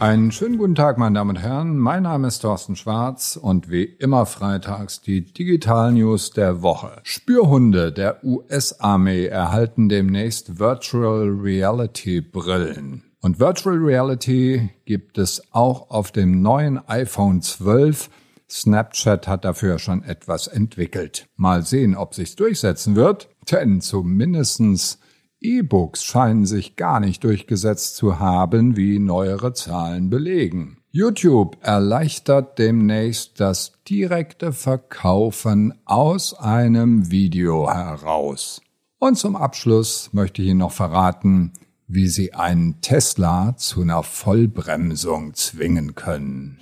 Einen schönen guten Tag, meine Damen und Herren. Mein Name ist Thorsten Schwarz und wie immer freitags die Digital News der Woche. Spürhunde der US-Armee erhalten demnächst Virtual Reality Brillen. Und Virtual Reality gibt es auch auf dem neuen iPhone 12. Snapchat hat dafür schon etwas entwickelt. Mal sehen, ob sich's durchsetzen wird, denn zumindestens E-Books scheinen sich gar nicht durchgesetzt zu haben, wie neuere Zahlen belegen. YouTube erleichtert demnächst das direkte Verkaufen aus einem Video heraus. Und zum Abschluss möchte ich Ihnen noch verraten, wie Sie einen Tesla zu einer Vollbremsung zwingen können.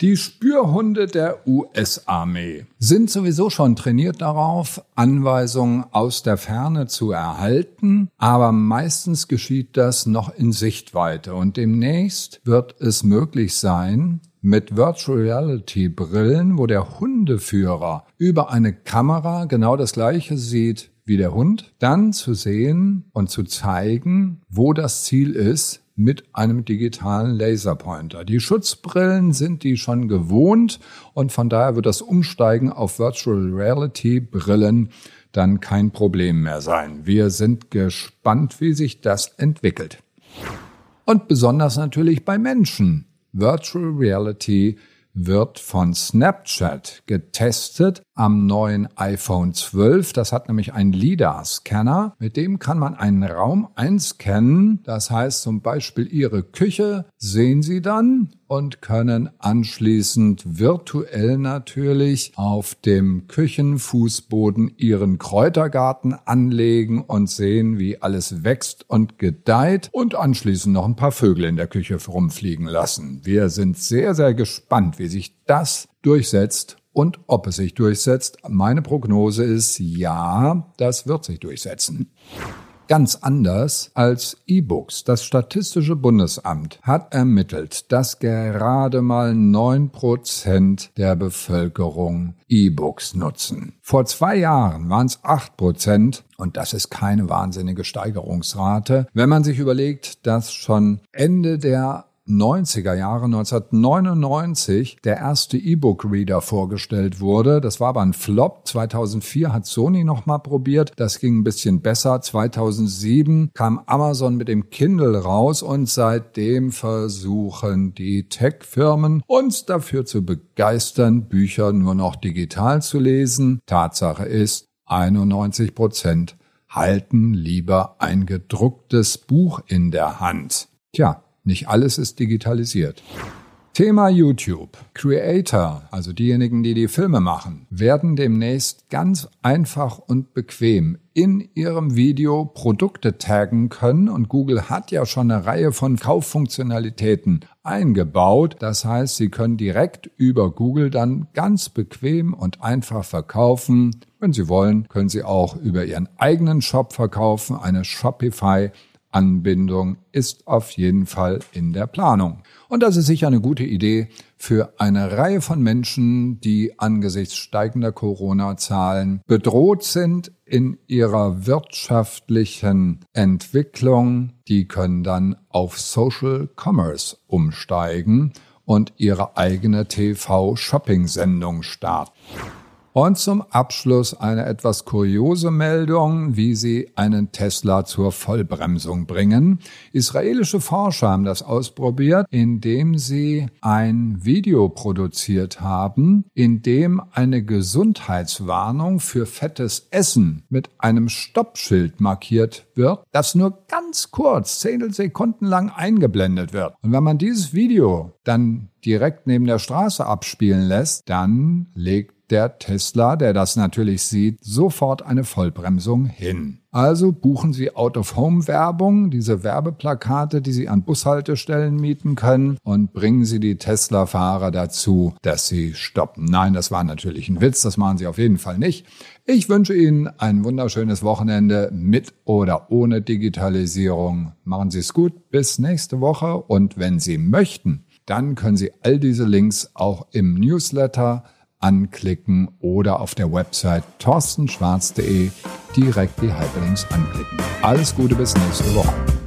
Die Spürhunde der US-Armee sind sowieso schon trainiert darauf, Anweisungen aus der Ferne zu erhalten, aber meistens geschieht das noch in Sichtweite. Und demnächst wird es möglich sein, mit Virtual Reality Brillen, wo der Hundeführer über eine Kamera genau das gleiche sieht wie der Hund, dann zu sehen und zu zeigen, wo das Ziel ist, mit einem digitalen Laserpointer. Die Schutzbrillen sind die schon gewohnt und von daher wird das Umsteigen auf Virtual Reality Brillen dann kein Problem mehr sein. Wir sind gespannt, wie sich das entwickelt. Und besonders natürlich bei Menschen. Virtual Reality wird von Snapchat getestet am neuen iPhone 12. Das hat nämlich einen LIDAR-Scanner. Mit dem kann man einen Raum einscannen. Das heißt zum Beispiel Ihre Küche sehen Sie dann und können anschließend virtuell natürlich auf dem Küchenfußboden Ihren Kräutergarten anlegen und sehen, wie alles wächst und gedeiht und anschließend noch ein paar Vögel in der Küche rumfliegen lassen. Wir sind sehr, sehr gespannt, wie sich das durchsetzt und ob es sich durchsetzt. Meine Prognose ist ja, das wird sich durchsetzen. Ganz anders als E-Books. Das Statistische Bundesamt hat ermittelt, dass gerade mal neun Prozent der Bevölkerung E-Books nutzen. Vor zwei Jahren waren es acht Prozent und das ist keine wahnsinnige Steigerungsrate. Wenn man sich überlegt, dass schon Ende der 90er Jahre 1999 der erste E-Book-Reader vorgestellt wurde. Das war aber ein Flop. 2004 hat Sony nochmal probiert. Das ging ein bisschen besser. 2007 kam Amazon mit dem Kindle raus und seitdem versuchen die Tech-Firmen uns dafür zu begeistern, Bücher nur noch digital zu lesen. Tatsache ist, 91 Prozent halten lieber ein gedrucktes Buch in der Hand. Tja, nicht alles ist digitalisiert. Thema YouTube. Creator, also diejenigen, die die Filme machen, werden demnächst ganz einfach und bequem in ihrem Video Produkte taggen können und Google hat ja schon eine Reihe von Kauffunktionalitäten eingebaut. Das heißt, Sie können direkt über Google dann ganz bequem und einfach verkaufen. Wenn Sie wollen, können Sie auch über Ihren eigenen Shop verkaufen, eine Shopify Anbindung ist auf jeden Fall in der Planung. Und das ist sicher eine gute Idee für eine Reihe von Menschen, die angesichts steigender Corona-Zahlen bedroht sind in ihrer wirtschaftlichen Entwicklung. Die können dann auf Social Commerce umsteigen und ihre eigene TV-Shopping-Sendung starten. Und zum Abschluss eine etwas kuriose Meldung, wie sie einen Tesla zur Vollbremsung bringen. Israelische Forscher haben das ausprobiert, indem sie ein Video produziert haben, in dem eine Gesundheitswarnung für fettes Essen mit einem Stoppschild markiert wird, das nur ganz kurz, Zehntelsekunden lang eingeblendet wird. Und wenn man dieses Video dann direkt neben der Straße abspielen lässt, dann legt der Tesla, der das natürlich sieht, sofort eine Vollbremsung hin. Also buchen Sie Out-of-Home-Werbung, diese Werbeplakate, die Sie an Bushaltestellen mieten können und bringen Sie die Tesla-Fahrer dazu, dass sie stoppen. Nein, das war natürlich ein Witz, das machen Sie auf jeden Fall nicht. Ich wünsche Ihnen ein wunderschönes Wochenende mit oder ohne Digitalisierung. Machen Sie es gut, bis nächste Woche und wenn Sie möchten, dann können Sie all diese Links auch im Newsletter anklicken oder auf der Website torstenschwarz.de direkt die Hyperlinks anklicken. Alles Gute bis nächste Woche.